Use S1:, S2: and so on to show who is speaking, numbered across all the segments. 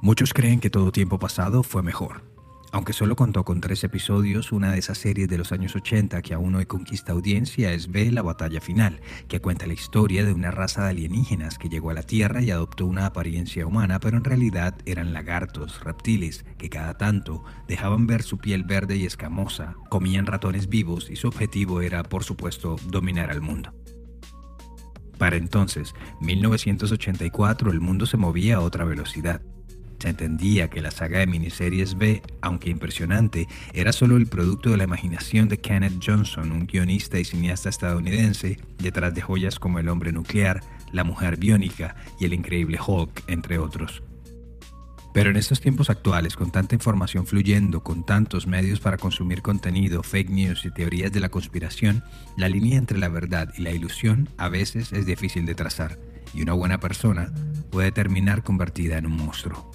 S1: Muchos creen que todo tiempo pasado fue mejor. Aunque solo contó con tres episodios, una de esas series de los años 80 que aún hoy conquista audiencia es B, la batalla final, que cuenta la historia de una raza de alienígenas que llegó a la Tierra y adoptó una apariencia humana, pero en realidad eran lagartos, reptiles, que cada tanto dejaban ver su piel verde y escamosa, comían ratones vivos y su objetivo era, por supuesto, dominar al mundo. Para entonces, 1984, el mundo se movía a otra velocidad. Se entendía que la saga de miniseries B, aunque impresionante, era solo el producto de la imaginación de Kenneth Johnson, un guionista y cineasta estadounidense, detrás de joyas como El hombre nuclear, La mujer biónica y El increíble Hulk, entre otros. Pero en estos tiempos actuales, con tanta información fluyendo, con tantos medios para consumir contenido, fake news y teorías de la conspiración, la línea entre la verdad y la ilusión a veces es difícil de trazar, y una buena persona puede terminar convertida en un monstruo.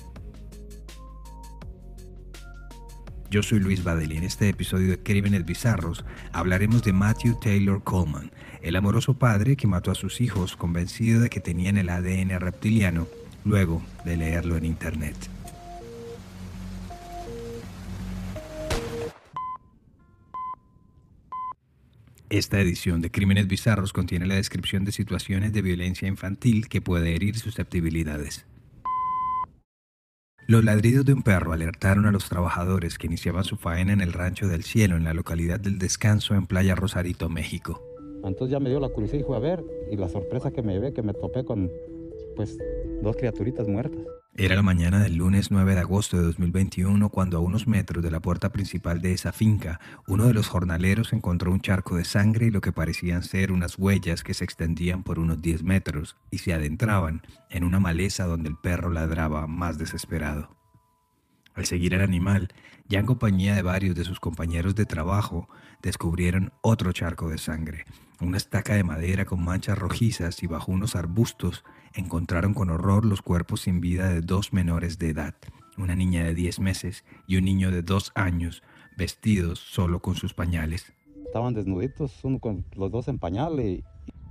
S1: Yo soy Luis Badel y en este episodio de Crímenes Bizarros hablaremos de Matthew Taylor Coleman, el amoroso padre que mató a sus hijos convencido de que tenían el ADN reptiliano luego de leerlo en internet. Esta edición de Crímenes Bizarros contiene la descripción de situaciones de violencia infantil que puede herir susceptibilidades. Los ladridos de un perro alertaron a los trabajadores que iniciaban su faena en el Rancho del Cielo, en la localidad del Descanso, en Playa Rosarito, México.
S2: Entonces ya me dio la curiosidad y fue a ver, y la sorpresa que me llevé, que me topé con, pues, dos criaturitas muertas.
S1: Era la mañana del lunes 9 de agosto de 2021 cuando a unos metros de la puerta principal de esa finca, uno de los jornaleros encontró un charco de sangre y lo que parecían ser unas huellas que se extendían por unos 10 metros y se adentraban en una maleza donde el perro ladraba más desesperado. Al seguir el animal, ya en compañía de varios de sus compañeros de trabajo, descubrieron otro charco de sangre, una estaca de madera con manchas rojizas y bajo unos arbustos encontraron con horror los cuerpos sin vida de dos menores de edad, una niña de 10 meses y un niño de 2 años, vestidos solo con sus pañales.
S2: Estaban desnuditos, uno con los dos en pañal y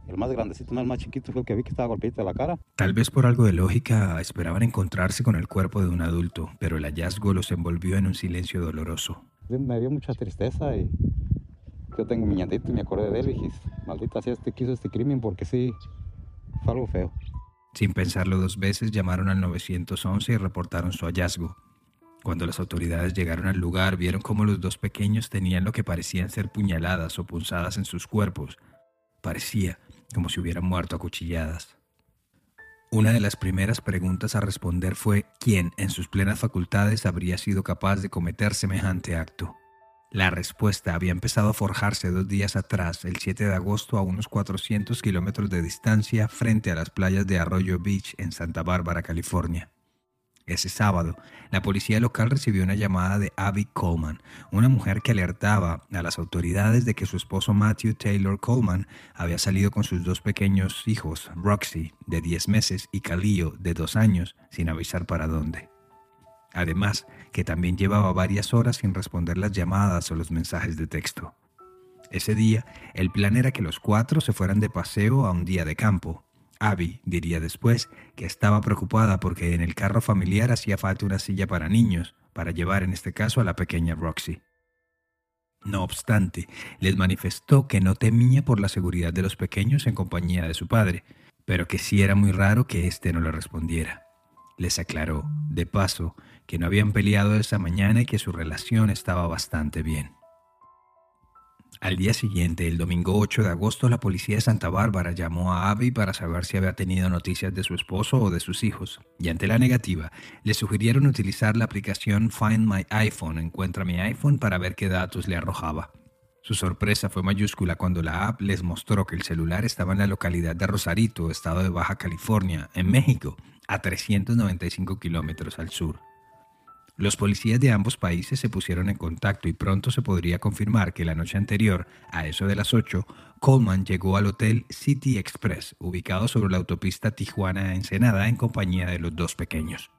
S2: el más grandecito, el más chiquito fue el que vi que estaba golpeado de la cara.
S1: Tal vez por algo de lógica esperaban encontrarse con el cuerpo de un adulto, pero el hallazgo los envolvió en un silencio doloroso.
S2: Me dio mucha tristeza y yo tengo mi y me acordé de él y dije, maldita sea este que hizo este crimen porque sí, fue algo feo.
S1: Sin pensarlo dos veces, llamaron al 911 y reportaron su hallazgo. Cuando las autoridades llegaron al lugar, vieron cómo los dos pequeños tenían lo que parecían ser puñaladas o punzadas en sus cuerpos. Parecía como si hubieran muerto a cuchilladas. Una de las primeras preguntas a responder fue quién en sus plenas facultades habría sido capaz de cometer semejante acto. La respuesta había empezado a forjarse dos días atrás, el 7 de agosto, a unos 400 kilómetros de distancia, frente a las playas de Arroyo Beach, en Santa Bárbara, California. Ese sábado, la policía local recibió una llamada de Abby Coleman, una mujer que alertaba a las autoridades de que su esposo Matthew Taylor Coleman había salido con sus dos pequeños hijos, Roxy, de 10 meses, y Khalil, de 2 años, sin avisar para dónde. Además, que también llevaba varias horas sin responder las llamadas o los mensajes de texto. Ese día, el plan era que los cuatro se fueran de paseo a un día de campo, Abby diría después que estaba preocupada porque en el carro familiar hacía falta una silla para niños, para llevar en este caso a la pequeña Roxy. No obstante, les manifestó que no temía por la seguridad de los pequeños en compañía de su padre, pero que sí era muy raro que éste no le respondiera. Les aclaró, de paso, que no habían peleado esa mañana y que su relación estaba bastante bien. Al día siguiente, el domingo 8 de agosto, la policía de Santa Bárbara llamó a Abby para saber si había tenido noticias de su esposo o de sus hijos, y ante la negativa, le sugirieron utilizar la aplicación Find My iPhone, Encuentra mi iPhone, para ver qué datos le arrojaba. Su sorpresa fue mayúscula cuando la app les mostró que el celular estaba en la localidad de Rosarito, estado de Baja California, en México, a 395 kilómetros al sur. Los policías de ambos países se pusieron en contacto y pronto se podría confirmar que la noche anterior, a eso de las 8, Coleman llegó al hotel City Express, ubicado sobre la autopista Tijuana-Ensenada, en compañía de los dos pequeños.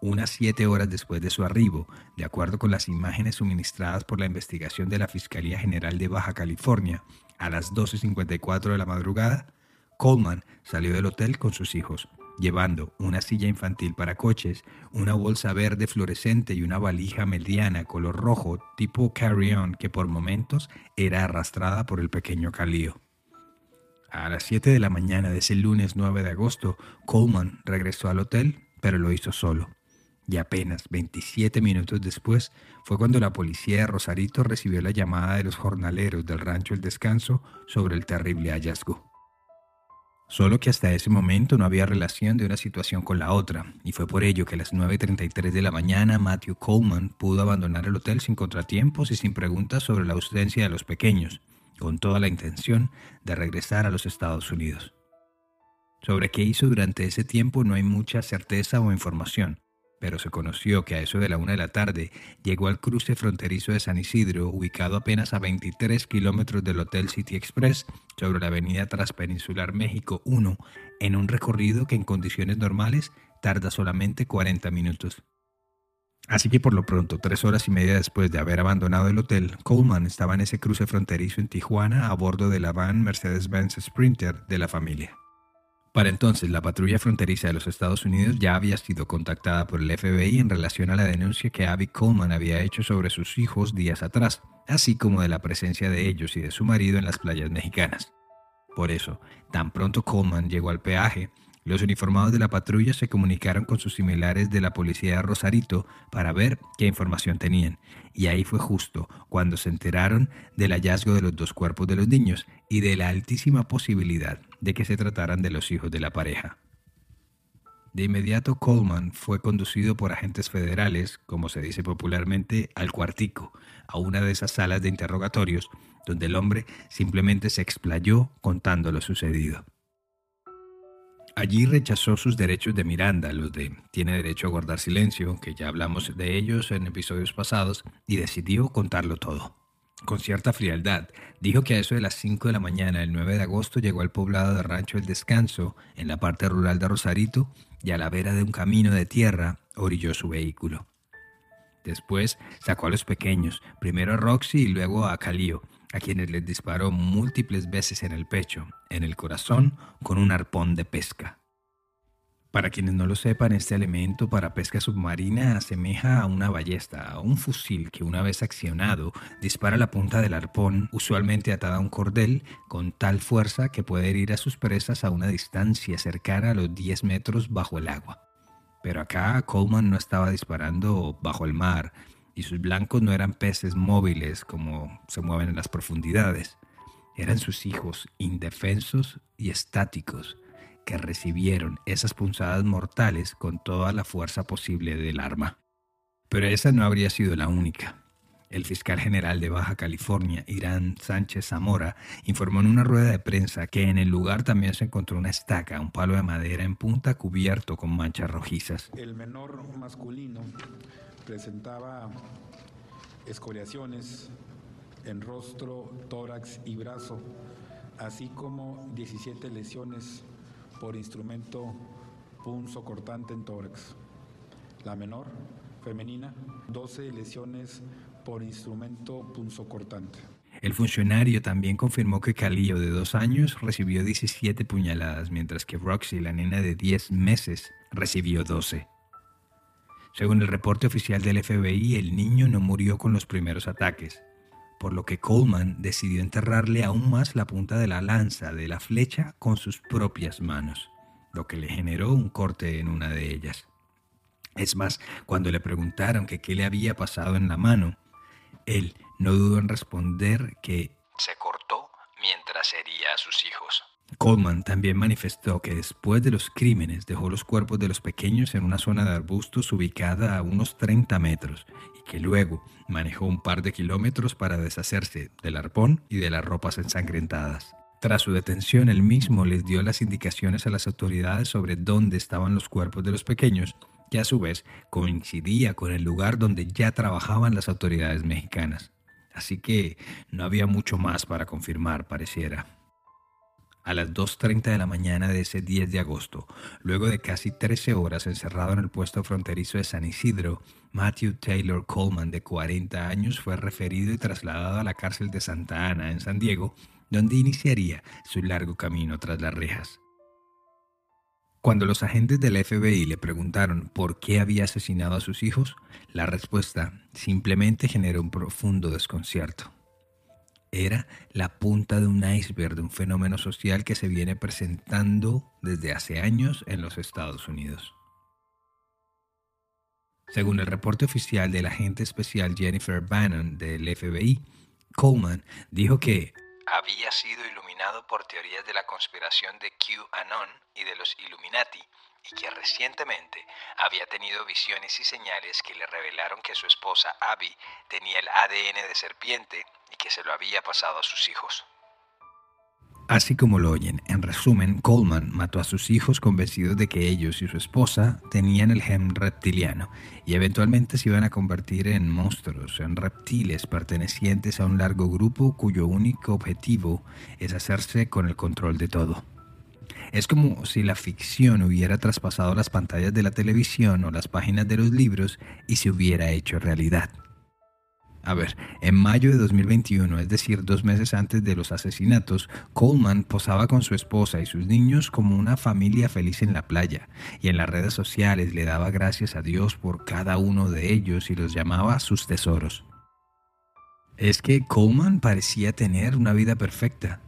S1: Unas siete horas después de su arribo, de acuerdo con las imágenes suministradas por la investigación de la Fiscalía General de Baja California, a las 12.54 de la madrugada, Coleman salió del hotel con sus hijos, llevando una silla infantil para coches, una bolsa verde fluorescente y una valija mediana color rojo tipo carry-on que por momentos era arrastrada por el pequeño Calío. A las 7 de la mañana de ese lunes 9 de agosto, Coleman regresó al hotel, pero lo hizo solo. Y apenas 27 minutos después fue cuando la policía de Rosarito recibió la llamada de los jornaleros del rancho El Descanso sobre el terrible hallazgo. Solo que hasta ese momento no había relación de una situación con la otra, y fue por ello que a las 9.33 de la mañana Matthew Coleman pudo abandonar el hotel sin contratiempos y sin preguntas sobre la ausencia de los pequeños, con toda la intención de regresar a los Estados Unidos. Sobre qué hizo durante ese tiempo no hay mucha certeza o información, pero se conoció que a eso de la una de la tarde llegó al cruce fronterizo de San Isidro, ubicado apenas a 23 kilómetros del Hotel City Express, sobre la avenida Transpeninsular México 1, en un recorrido que en condiciones normales tarda solamente 40 minutos. Así que por lo pronto, tres horas y media después de haber abandonado el hotel, Coleman estaba en ese cruce fronterizo en Tijuana a bordo de la van Mercedes-Benz Sprinter de la familia. Para entonces, la patrulla fronteriza de los Estados Unidos ya había sido contactada por el FBI en relación a la denuncia que Abby Coleman había hecho sobre sus hijos días atrás, así como de la presencia de ellos y de su marido en las playas mexicanas. Por eso, tan pronto Coleman llegó al peaje, los uniformados de la patrulla se comunicaron con sus similares de la policía de Rosarito para ver qué información tenían, y ahí fue justo cuando se enteraron del hallazgo de los dos cuerpos de los niños y de la altísima posibilidad de que se trataran de los hijos de la pareja. De inmediato Coleman fue conducido por agentes federales, como se dice popularmente, al cuartico, a una de esas salas de interrogatorios, donde el hombre simplemente se explayó contando lo sucedido. Allí rechazó sus derechos de Miranda, los de tiene derecho a guardar silencio, que ya hablamos de ellos en episodios pasados, y decidió contarlo todo. Con cierta frialdad, dijo que a eso de las 5 de la mañana del 9 de agosto llegó al poblado de Rancho El Descanso, en la parte rural de Rosarito, y a la vera de un camino de tierra orilló su vehículo. Después sacó a los pequeños, primero a Roxy y luego a Calío, a quienes les disparó múltiples veces en el pecho, en el corazón, con un arpón de pesca. Para quienes no lo sepan, este elemento para pesca submarina asemeja a una ballesta, a un fusil que una vez accionado dispara la punta del arpón, usualmente atada a un cordel, con tal fuerza que puede herir a sus presas a una distancia cercana a los 10 metros bajo el agua. Pero acá Coleman no estaba disparando bajo el mar, y sus blancos no eran peces móviles como se mueven en las profundidades, eran sus hijos indefensos y estáticos que recibieron esas punzadas mortales con toda la fuerza posible del arma. Pero esa no habría sido la única. El fiscal general de Baja California, Irán Sánchez Zamora, informó en una rueda de prensa que en el lugar también se encontró una estaca, un palo de madera en punta cubierto con manchas rojizas.
S3: El menor masculino presentaba escoriaciones en rostro, tórax y brazo, así como 17 lesiones por instrumento punzo cortante en tórax. La menor, femenina, 12 lesiones
S1: El funcionario también confirmó que Calillo, de dos años, recibió 17 puñaladas, mientras que Roxy, la nena de 10 meses, recibió 12. Según el reporte oficial del FBI, el niño no murió con los primeros ataques, por lo que Coleman decidió enterrarle aún más la punta de la lanza de la flecha con sus propias manos, lo que le generó un corte en una de ellas. Es más, cuando le preguntaron qué le había pasado en la mano, él no dudó en responder que se cortó mientras hería a sus hijos. Coleman también manifestó que después de los crímenes dejó los cuerpos de los pequeños en una zona de arbustos ubicada a unos 30 metros y que luego manejó un par de kilómetros para deshacerse del arpón y de las ropas ensangrentadas. Tras su detención, él mismo les dio las indicaciones a las autoridades sobre dónde estaban los cuerpos de los pequeños, que a su vez coincidía con el lugar donde ya trabajaban las autoridades mexicanas. Así que no había mucho más para confirmar, pareciera a las 2.30 de la mañana de ese 10 de agosto, luego de casi 13 horas encerrado en el puesto fronterizo de San Isidro, Matthew Taylor Coleman, de 40 años, fue referido y trasladado a la cárcel de Santa Ana, en San Diego, donde iniciaría su largo camino tras las rejas. Cuando los agentes del FBI le preguntaron por qué había asesinado a sus hijos, la respuesta simplemente generó un profundo desconcierto. Era la punta de un iceberg de un fenómeno social que se viene presentando desde hace años en los Estados Unidos. Según el reporte oficial del agente especial Jennifer Bannon del FBI, Coleman dijo que había sido iluminado por teorías de la conspiración de QAnon y de los Illuminati y que recientemente había tenido visiones y señales que le revelaron que su esposa Abby tenía el ADN de serpiente y que se lo había pasado a sus hijos. Así como lo oyen, en resumen, Coleman mató a sus hijos convencidos de que ellos y su esposa tenían el gen reptiliano y eventualmente se iban a convertir en monstruos, en reptiles pertenecientes a un largo grupo cuyo único objetivo es hacerse con el control de todo. Es como si la ficción hubiera traspasado las pantallas de la televisión o las páginas de los libros y se hubiera hecho realidad. A ver, en mayo de 2021, es decir, dos meses antes de los asesinatos, Coleman posaba con su esposa y sus niños como una familia feliz en la playa, y en las redes sociales le daba gracias a Dios por cada uno de ellos y los llamaba sus tesoros. Es que Coleman parecía tener una vida perfecta.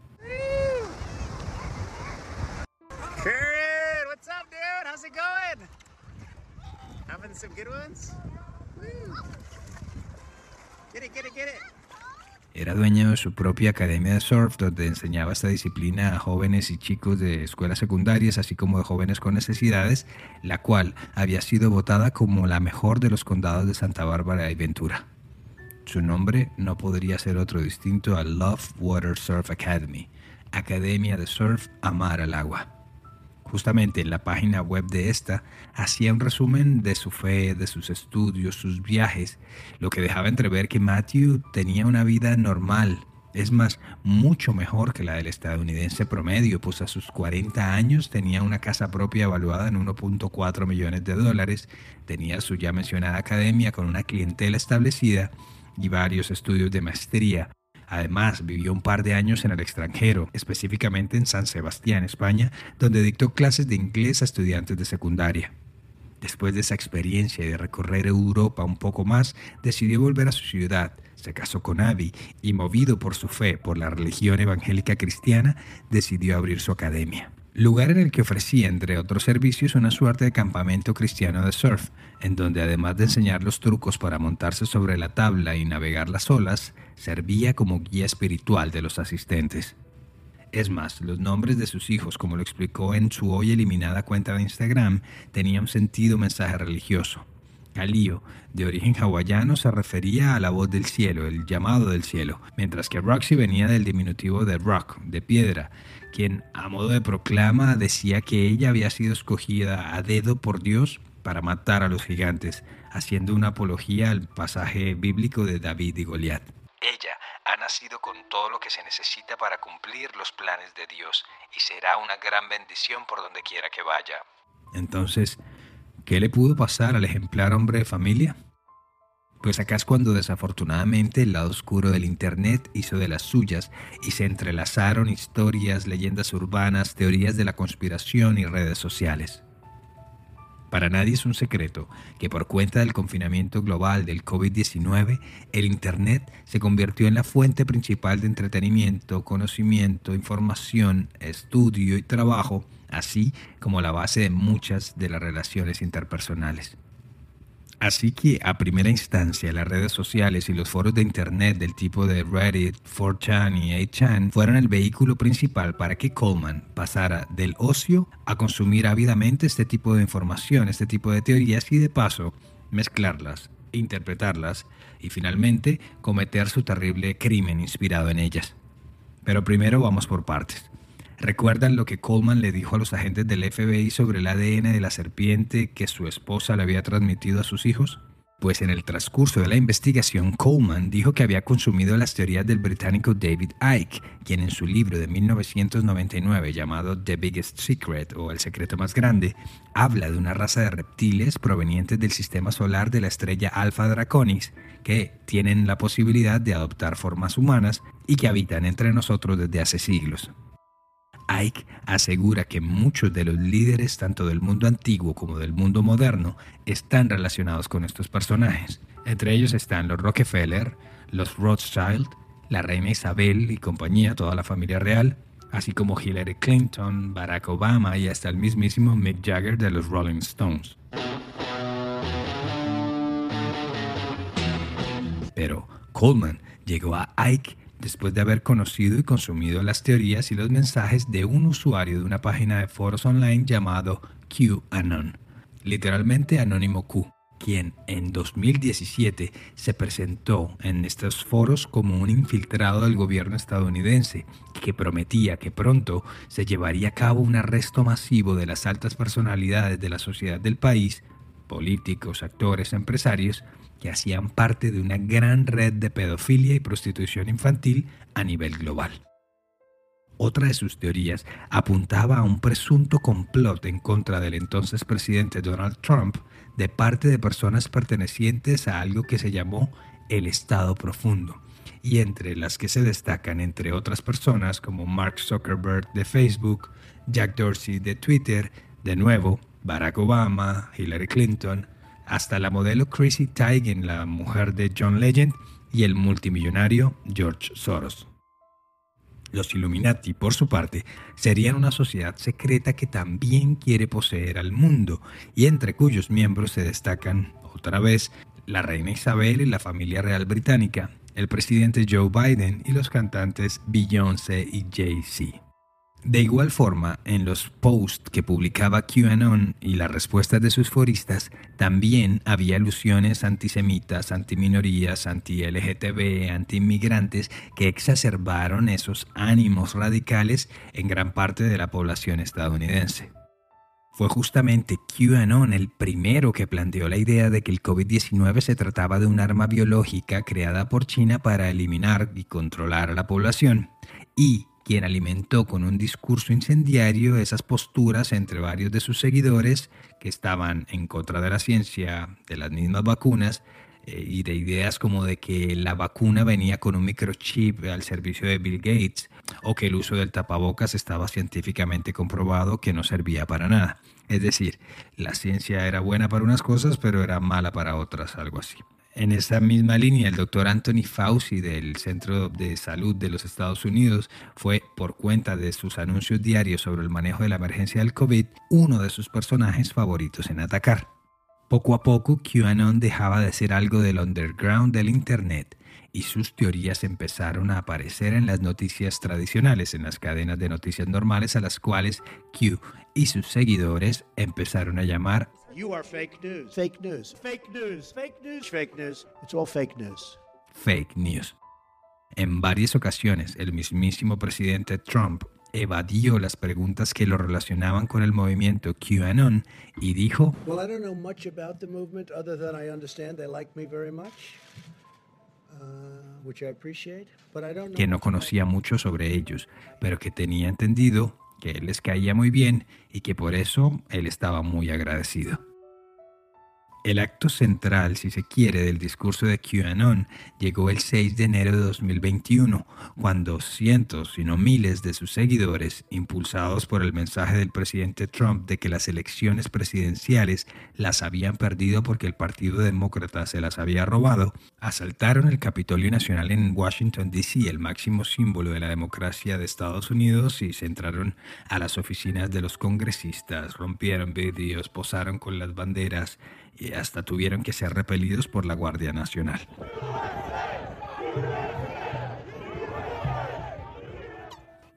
S1: Era dueño de su propia academia de surf donde enseñaba esta disciplina a jóvenes y chicos de escuelas secundarias, así como de jóvenes con necesidades, la cual había sido votada como la mejor de los condados de Santa Bárbara y Ventura. Su nombre no podría ser otro distinto a Love Water Surf Academy, Academia de Surf Amar al Agua justamente en la página web de esta, hacía un resumen de su fe, de sus estudios, sus viajes, lo que dejaba entrever que Matthew tenía una vida normal, es más, mucho mejor que la del estadounidense promedio, pues a sus 40 años tenía una casa propia evaluada en 1.4 millones de dólares, tenía su ya mencionada academia con una clientela establecida y varios estudios de maestría, Además, vivió un par de años en el extranjero, específicamente en San Sebastián, España, donde dictó clases de inglés a estudiantes de secundaria. Después de esa experiencia y de recorrer Europa un poco más, decidió volver a su ciudad, se casó con Abby y, movido por su fe por la religión evangélica cristiana, decidió abrir su academia lugar en el que ofrecía, entre otros servicios, una suerte de campamento cristiano de surf, en donde además de enseñar los trucos para montarse sobre la tabla y navegar las olas, servía como guía espiritual de los asistentes. Es más, los nombres de sus hijos, como lo explicó en su hoy eliminada cuenta de Instagram, tenían sentido mensaje religioso. Calío, de origen hawaiano, se refería a la voz del cielo, el llamado del cielo, mientras que Roxy venía del diminutivo de rock, de piedra, quien a modo de proclama decía que ella había sido escogida a dedo por Dios para matar a los gigantes, haciendo una apología al pasaje bíblico de David y Goliat. Ella ha nacido con todo lo que se necesita para cumplir los planes de Dios y será una gran bendición por donde quiera que vaya. Entonces, ¿qué le pudo pasar al ejemplar hombre de familia? Pues acá es cuando desafortunadamente el lado oscuro del Internet hizo de las suyas y se entrelazaron historias, leyendas urbanas, teorías de la conspiración y redes sociales. Para nadie es un secreto que por cuenta del confinamiento global del COVID-19, el Internet se convirtió en la fuente principal de entretenimiento, conocimiento, información, estudio y trabajo, así como la base de muchas de las relaciones interpersonales. Así que a primera instancia las redes sociales y los foros de internet del tipo de Reddit, 4chan y 8chan fueron el vehículo principal para que Coleman pasara del ocio a consumir ávidamente este tipo de información, este tipo de teorías y de paso mezclarlas, interpretarlas y finalmente cometer su terrible crimen inspirado en ellas. Pero primero vamos por partes. ¿Recuerdan lo que Coleman le dijo a los agentes del FBI sobre el ADN de la serpiente que su esposa le había transmitido a sus hijos? pues en el transcurso de la investigación Coleman dijo que había consumido las teorías del británico David Icke, quien en su libro de 1999 llamado The Biggest Secret o El secreto más grande, habla de una raza de reptiles provenientes del sistema solar de la estrella Alpha Draconis que tienen la posibilidad de adoptar formas humanas y que habitan entre nosotros desde hace siglos. Ike asegura que muchos de los líderes tanto del mundo antiguo como del mundo moderno están relacionados con estos personajes. Entre ellos están los Rockefeller, los Rothschild, la reina Isabel y compañía, toda la familia real, así como Hillary Clinton, Barack Obama y hasta el mismísimo Mick Jagger de los Rolling Stones. Pero Coleman llegó a Ike después de haber conocido y consumido las teorías y los mensajes de un usuario de una página de foros online llamado QAnon, literalmente Anónimo Q, quien en 2017 se presentó en estos foros como un infiltrado del gobierno estadounidense que prometía que pronto se llevaría a cabo un arresto masivo de las altas personalidades de la sociedad del país, políticos, actores, empresarios, que hacían parte de una gran red de pedofilia y prostitución infantil a nivel global. Otra de sus teorías apuntaba a un presunto complot en contra del entonces presidente Donald Trump de parte de personas pertenecientes a algo que se llamó el Estado Profundo, y entre las que se destacan, entre otras personas, como Mark Zuckerberg de Facebook, Jack Dorsey de Twitter, de nuevo, Barack Obama, Hillary Clinton, hasta la modelo Chrissy Teigen, la mujer de John Legend, y el multimillonario George Soros. Los Illuminati, por su parte, serían una sociedad secreta que también quiere poseer al mundo, y entre cuyos miembros se destacan, otra vez, la reina Isabel y la familia real británica, el presidente Joe Biden y los cantantes Beyoncé y Jay-Z. De igual forma, en los posts que publicaba QAnon y las respuestas de sus foristas, también había alusiones antisemitas, antiminorías, anti-LGTB, anti-inmigrantes que exacerbaron esos ánimos radicales en gran parte de la población estadounidense. Fue justamente QAnon el primero que planteó la idea de que el COVID-19 se trataba de un arma biológica creada por China para eliminar y controlar a la población, y quien alimentó con un discurso incendiario esas posturas entre varios de sus seguidores que estaban en contra de la ciencia, de las mismas vacunas, eh, y de ideas como de que la vacuna venía con un microchip al servicio de Bill Gates, o que el uso del tapabocas estaba científicamente comprobado que no servía para nada. Es decir, la ciencia era buena para unas cosas, pero era mala para otras, algo así. En esa misma línea, el doctor Anthony Fauci del Centro de Salud de los Estados Unidos fue, por cuenta de sus anuncios diarios sobre el manejo de la emergencia del COVID, uno de sus personajes favoritos en atacar. Poco a poco, QAnon dejaba de ser algo del underground del Internet y sus teorías empezaron a aparecer en las noticias tradicionales, en las cadenas de noticias normales a las cuales Q y sus seguidores empezaron a llamar You are fake news. Fake news. Fake news. Fake news. Fake news. It's all fake news. Fake news. En varias ocasiones, el mismísimo presidente Trump evadió las preguntas que lo relacionaban con el movimiento QAnon y dijo well, I don't know much about the movement other than I understand they like me very much. Uh, que no conocía mucho sobre ellos, pero que tenía entendido que les caía muy bien y que por eso él estaba muy agradecido. El acto central, si se quiere, del discurso de QAnon llegó el 6 de enero de 2021, cuando cientos, si no miles de sus seguidores, impulsados por el mensaje del presidente Trump de que las elecciones presidenciales las habían perdido porque el Partido Demócrata se las había robado, asaltaron el Capitolio Nacional en Washington, D.C., el máximo símbolo de la democracia de Estados Unidos, y se entraron a las oficinas de los congresistas, rompieron vidrios, posaron con las banderas, y hasta tuvieron que ser repelidos por la Guardia Nacional.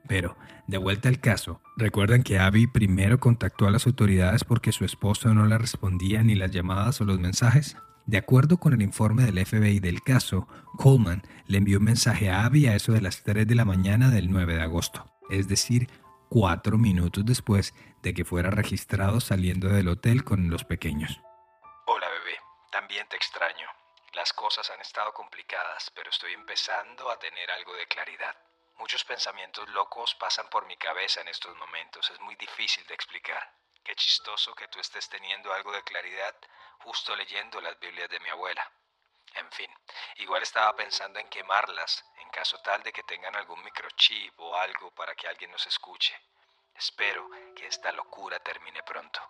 S1: Pero, de vuelta al caso, ¿recuerdan que Abby primero contactó a las autoridades porque su esposo no le respondía ni las llamadas o los mensajes? De acuerdo con el informe del FBI del caso, Coleman le envió un mensaje a Abby a eso de las 3 de la mañana del 9 de agosto, es decir, cuatro minutos después de que fuera registrado saliendo del hotel con los pequeños.
S4: También te extraño.
S1: las cosas han estado complicadas, pero estoy empezando a tener algo de claridad. Muchos pensamientos locos pasan por mi cabeza en estos momentos. Es muy difícil de explicar. Qué chistoso que tú estés teniendo algo de claridad justo leyendo las Biblias de mi abuela. En fin, igual estaba pensando en quemarlas en caso tal de que tengan algún microchip o algo para que alguien nos escuche. Espero que esta locura termine pronto.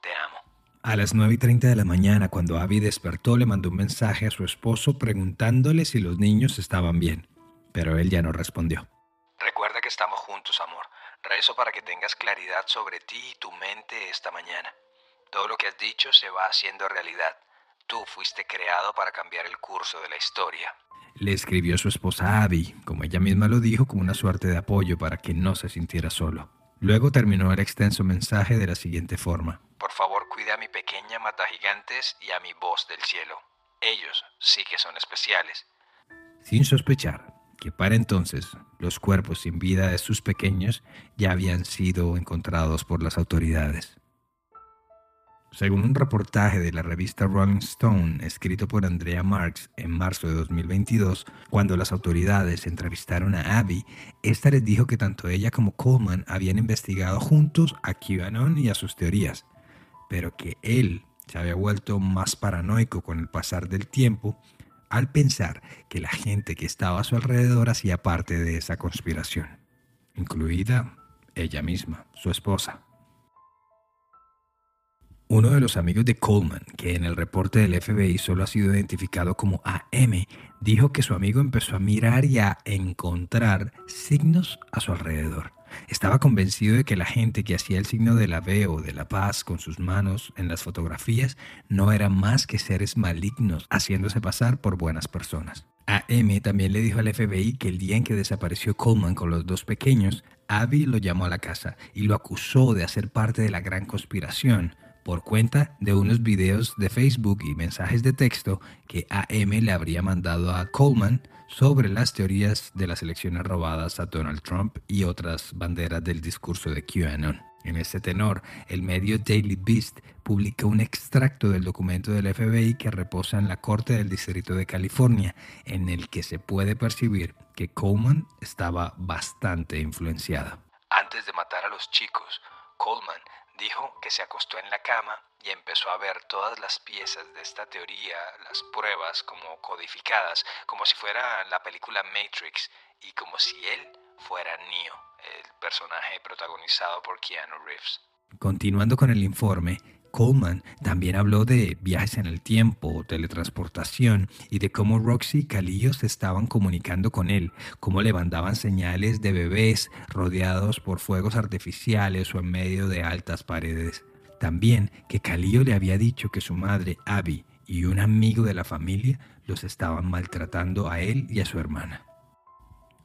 S1: Te amo. A las 9 y 30 de la mañana, cuando Abby despertó, le mandó un mensaje a su esposo preguntándole si los niños estaban bien, pero él ya no respondió. Recuerda que estamos juntos, amor. Rezo para que tengas claridad sobre ti y tu mente esta mañana. Todo lo que has dicho se va haciendo realidad. Tú fuiste creado para cambiar el curso de la historia. Le escribió su esposa Abby, como ella misma lo dijo, como una suerte de apoyo para que no se sintiera solo. Luego terminó el extenso mensaje de la siguiente forma. Por favor, cuida a mi pequeña mata gigantes y a mi voz del cielo. Ellos sí que son especiales. Sin sospechar que para entonces los cuerpos sin vida de sus pequeños ya habían sido encontrados por las autoridades. Según un reportaje de la revista Rolling Stone escrito por Andrea Marks en marzo de 2022, cuando las autoridades entrevistaron a Abby, esta les dijo que tanto ella como Coleman habían investigado juntos a QAnon y a sus teorías, pero que él se había vuelto más paranoico con el pasar del tiempo al pensar que la gente que estaba a su alrededor hacía parte de esa conspiración, incluida ella misma, su esposa. Uno de los amigos de Coleman, que en el reporte del FBI solo ha sido identificado como AM, dijo que su amigo empezó a mirar y a encontrar signos a su alrededor. Estaba convencido de que la gente que hacía el signo de la V o de la paz con sus manos en las fotografías no eran más que seres malignos haciéndose pasar por buenas personas. AM también le dijo al FBI que el día en que desapareció Coleman con los dos pequeños, Abby lo llamó a la casa y lo acusó de hacer parte de la gran conspiración por cuenta de unos videos de Facebook y mensajes de texto que AM le habría mandado a Coleman sobre las teorías de las elecciones robadas a Donald Trump y otras banderas del discurso de QAnon. En ese tenor, el medio Daily Beast publica un extracto del documento del FBI que reposa en la Corte del Distrito de California, en el que se puede percibir que Coleman estaba bastante influenciado. Antes de matar a los chicos, Coleman Dijo que se acostó en la cama y empezó a ver todas las piezas de esta teoría, las pruebas como codificadas, como si fuera la película Matrix y como si él fuera Neo, el personaje protagonizado por Keanu Reeves. Continuando con el informe, Coleman también habló de viajes en el tiempo, teletransportación y de cómo Roxy y Calillo se estaban comunicando con él, cómo le mandaban señales de bebés rodeados por fuegos artificiales o en medio de altas paredes. También que Calillo le había dicho que su madre, Abby, y un amigo de la familia los estaban maltratando a él y a su hermana.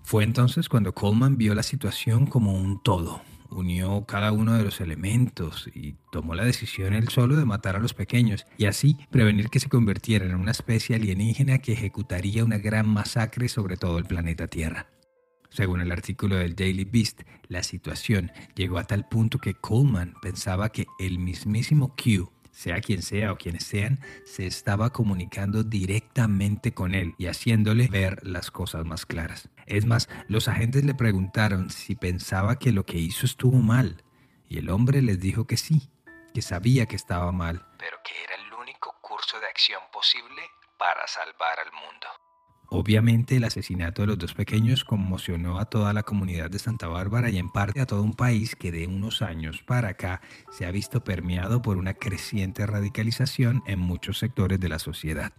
S1: Fue entonces cuando Coleman vio la situación como un todo, unió cada uno de los elementos y tomó la decisión él solo de matar a los pequeños y así prevenir que se convirtieran en una especie alienígena que ejecutaría una gran masacre sobre todo el planeta Tierra. Según el artículo del Daily Beast, la situación llegó a tal punto que Coleman pensaba que el mismísimo Q sea quien sea o quienes sean, se estaba comunicando directamente con él y haciéndole ver las cosas más claras. Es más, los agentes le preguntaron si pensaba que lo que hizo estuvo mal, y el hombre les dijo que sí, que sabía que estaba mal, pero que era el único curso de acción posible para salvar al mundo. Obviamente el asesinato de los dos pequeños conmocionó a toda la comunidad de Santa Bárbara y en parte a todo un país que de unos años para acá se ha visto permeado por una creciente radicalización en muchos sectores de la sociedad.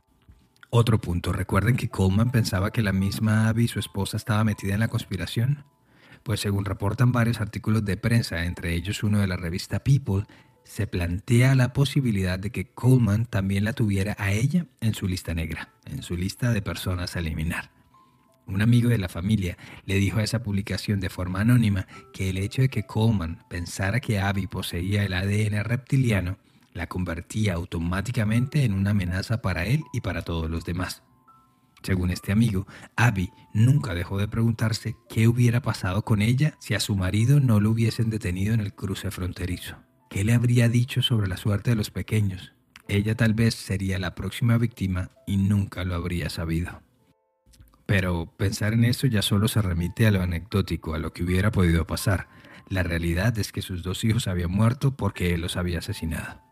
S1: Otro punto, recuerden que Coleman pensaba que la misma Abby, su esposa, estaba metida en la conspiración. Pues según reportan varios artículos de prensa, entre ellos uno de la revista People, se plantea la posibilidad de que Coleman también la tuviera a ella en su lista negra, en su lista de personas a eliminar. Un amigo de la familia le dijo a esa publicación de forma anónima que el hecho de que Coleman pensara que Abby poseía el ADN reptiliano la convertía automáticamente en una amenaza para él y para todos los demás. Según este amigo, Abby nunca dejó de preguntarse qué hubiera pasado con ella si a su marido no lo hubiesen detenido en el cruce fronterizo. ¿Qué le habría dicho sobre la suerte de los pequeños? ella tal vez sería la próxima víctima y nunca lo habría sabido. Pero pensar en eso ya solo se remite a lo anecdótico, a lo que hubiera podido pasar. La realidad es que sus dos hijos habían muerto porque él los había asesinado.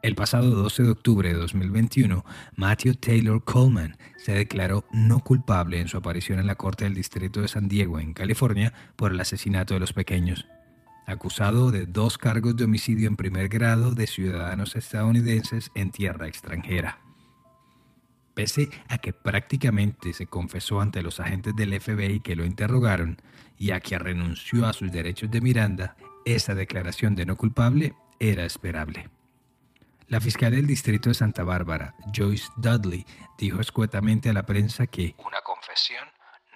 S1: El pasado 12 de octubre de 2021, Matthew Taylor Coleman se declaró no culpable en su aparición en la Corte del Distrito de San Diego, en California, por el asesinato de los pequeños. Acusado de dos cargos de homicidio en primer grado de ciudadanos estadounidenses en tierra extranjera. Pese a que prácticamente se confesó ante los agentes del FBI que lo interrogaron y a que renunció a sus derechos de Miranda, esa declaración de no culpable era esperable. La fiscal del distrito de Santa Bárbara, Joyce Dudley, dijo escuetamente a la prensa que
S4: una confesión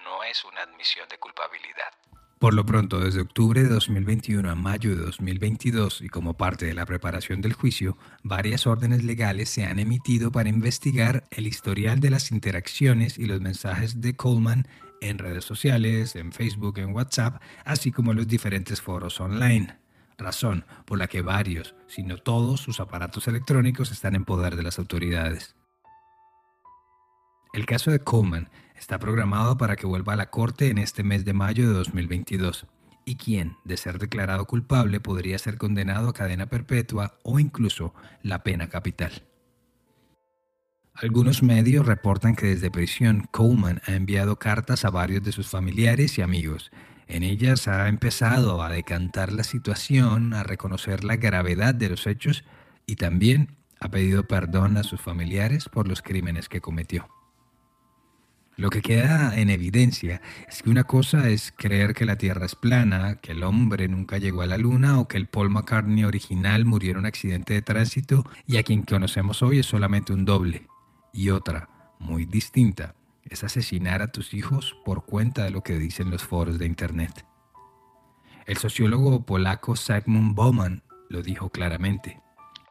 S4: no es una admisión de culpabilidad.
S1: Por lo pronto, desde octubre de 2021 a mayo de 2022 y como parte de la preparación del juicio, varias órdenes legales se han emitido para investigar el historial de las interacciones y los mensajes de Coleman en redes sociales, en Facebook, en WhatsApp, así como los diferentes foros online razón por la que varios, si no todos, sus aparatos electrónicos están en poder de las autoridades. El caso de Coleman está programado para que vuelva a la Corte en este mes de mayo de 2022, y quien, de ser declarado culpable, podría ser condenado a cadena perpetua o incluso la pena capital. Algunos medios reportan que desde prisión Coleman ha enviado cartas a varios de sus familiares y amigos, en ellas ha empezado a decantar la situación, a reconocer la gravedad de los hechos y también ha pedido perdón a sus familiares por los crímenes que cometió. Lo que queda en evidencia es que una cosa es creer que la Tierra es plana, que el hombre nunca llegó a la Luna o que el Paul McCartney original murió en un accidente de tránsito y a quien conocemos hoy es solamente un doble. Y otra, muy distinta, es asesinar a tus hijos por cuenta de lo que dicen los foros de Internet. El sociólogo polaco Zygmunt Bauman lo dijo claramente.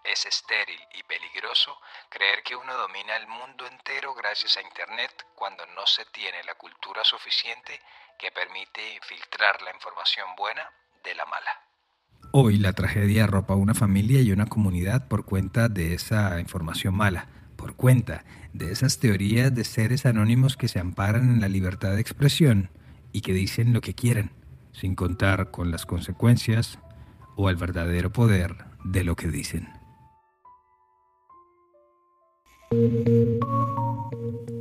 S4: Es estéril y peligroso creer que uno domina el mundo entero gracias a Internet cuando no se tiene la cultura suficiente que permite filtrar la información buena de la mala.
S1: Hoy la tragedia arropa a una familia y una comunidad por cuenta de esa información mala, por cuenta de esas teorías de seres anónimos que se amparan en la libertad de expresión y que dicen lo que quieren, sin contar con las consecuencias o el verdadero poder de lo que dicen.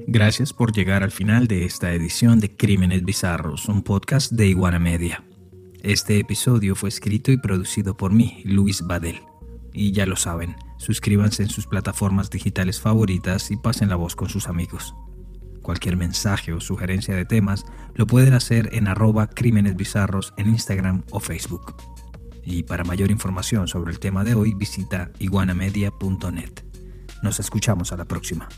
S1: Gracias por llegar al final de esta edición de Crímenes Bizarros, un podcast de Iguana Media. Este episodio fue escrito y producido por mí, Luis Badel. Y ya lo saben, suscríbanse en sus plataformas digitales favoritas y pasen la voz con sus amigos. Cualquier mensaje o sugerencia de temas lo pueden hacer en arroba crímenes bizarros en Instagram o Facebook. Y para mayor información sobre el tema de hoy visita iguanamedia.net. Nos escuchamos a la próxima.